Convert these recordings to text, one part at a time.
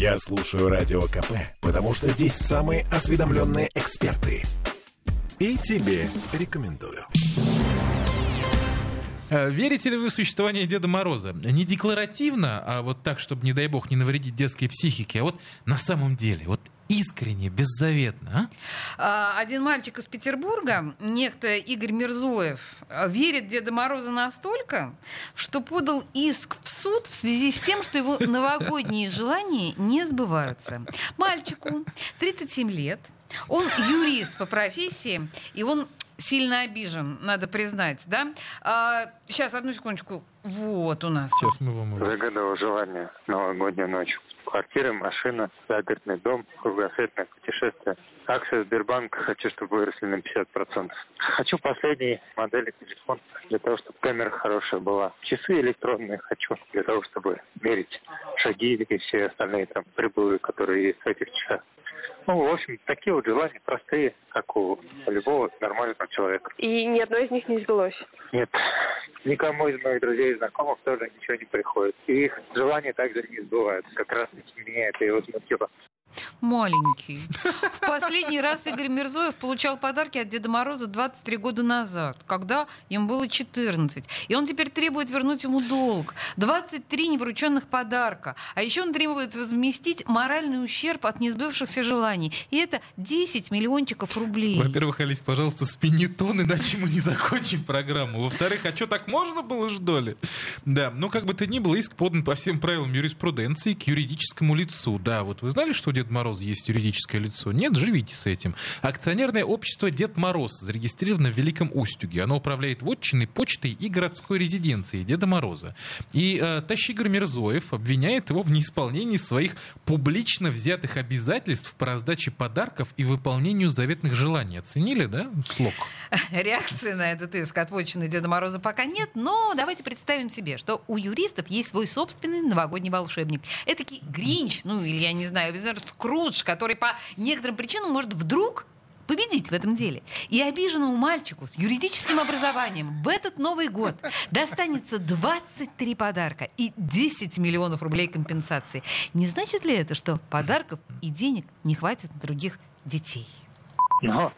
Я слушаю Радио КП, потому что здесь самые осведомленные эксперты. И тебе рекомендую. Э, Верите ли вы в существование Деда Мороза? Не декларативно, а вот так, чтобы, не дай бог, не навредить детской психике, а вот на самом деле, вот искренне, беззаветно, а? А, Один мальчик из Петербурга, некто Игорь Мирзоев, а, верит Деда Мороза настолько, что подал иск в суд в связи с тем, что его новогодние желания не сбываются. Мальчику 37 лет, он юрист по профессии, и он сильно обижен, надо признать, да? А, сейчас, одну секундочку. Вот у нас. Сейчас мы вам... Загадывал желание новогоднюю ночь. Квартира, машина, загородный дом, кругосветное путешествие. Акции Сбербанка хочу, чтобы выросли на 50%. Хочу последние модели телефона для того, чтобы камера хорошая была. Часы электронные хочу для того, чтобы мерить шаги и все остальные там прибылы, которые есть в этих часах. Ну, в общем, такие вот желания простые, как у любого нормального человека. И ни одно из них не сбылось. Нет, никому из моих друзей и знакомых тоже ничего не приходит. И их желания также не сбываются. Как раз меня это и возмутило. Маленький. В последний раз Игорь Мирзоев получал подарки от Деда Мороза 23 года назад, когда ему было 14. И он теперь требует вернуть ему долг. 23 неврученных подарка. А еще он требует возместить моральный ущерб от несбывшихся желаний. И это 10 миллиончиков рублей. Во-первых, Алис, пожалуйста, спини тон, иначе мы не закончим программу. Во-вторых, а что, так можно было, что ли? Да, ну как бы то ни было, иск подан по всем правилам юриспруденции к юридическому лицу. Да, вот вы знали, что у Деда Мороза есть юридическое лицо? Нет, живите с этим. Акционерное общество Дед Мороз зарегистрировано в Великом Устюге. Оно управляет вотчиной, почтой и городской резиденцией Деда Мороза. И э, Тащигр Мирзоев обвиняет его в неисполнении своих публично взятых обязательств по раздаче подарков и выполнению заветных желаний. Оценили, да, слог? Реакции на этот иск от вотчины Деда Мороза пока нет, но давайте представим себе, что у юристов есть свой собственный новогодний волшебник. Этакий Гринч, ну или я не знаю, Скрудж, который по некоторым причинам может вдруг победить в этом деле. И обиженному мальчику с юридическим образованием в этот Новый год достанется 23 подарка и 10 миллионов рублей компенсации. Не значит ли это, что подарков и денег не хватит на других детей? Но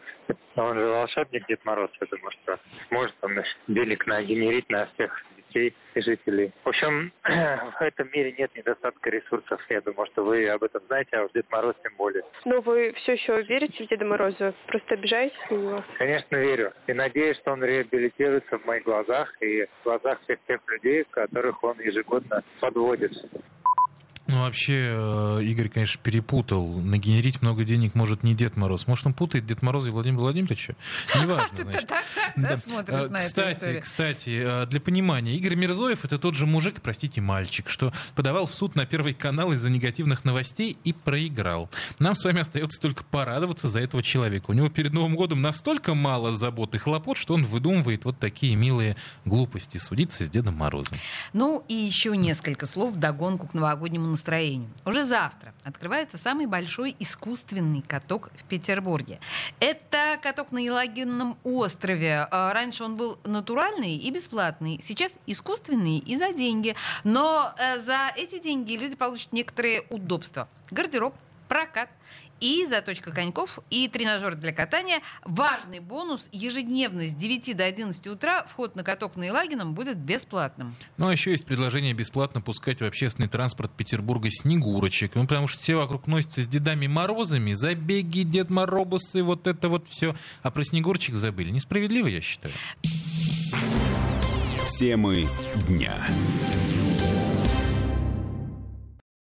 он же волшебник Дед Мороз, думаю, что сможет он денег нагенерить на всех детей и жителей. В общем, в этом мире нет недостатка ресурсов. Я думаю, что вы об этом знаете, а уж Дед Мороз тем более. Но вы все еще верите в Деда Мороза? Просто обижаетесь на него? Конечно, верю. И надеюсь, что он реабилитируется в моих глазах и в глазах всех тех людей, которых он ежегодно подводит. Ну, вообще, э, Игорь, конечно, перепутал. Нагенерить много денег может не Дед Мороз. Может, он путает Дед Мороза и Владимира Владимировича? Неважно, значит. да, Э, Кстати, кстати, э, для понимания, Игорь Мирзоев это тот же мужик, простите, мальчик, что подавал в суд на Первый канал из-за негативных новостей и проиграл. Нам с вами остается только порадоваться за этого человека. У него перед Новым годом настолько мало забот и хлопот, что он выдумывает вот такие милые глупости судиться с Дедом Морозом. Ну и еще несколько слов догонку к новогоднему настроению. Уже завтра открывается самый большой искусственный каток в Петербурге. Это каток на Елагинном острове. А, Раньше он был натуральный и бесплатный. Сейчас искусственный и за деньги. Но э, за эти деньги люди получат некоторые удобства. Гардероб, прокат и заточка коньков, и тренажер для катания. Важный бонус – ежедневно с 9 до 11 утра вход на каток на Елагином будет бесплатным. Ну, а еще есть предложение бесплатно пускать в общественный транспорт Петербурга снегурочек. Ну, потому что все вокруг носятся с Дедами Морозами, забеги, Дед Моробусы, вот это вот все. А про снегурочек забыли. Несправедливо, я считаю. Темы дня.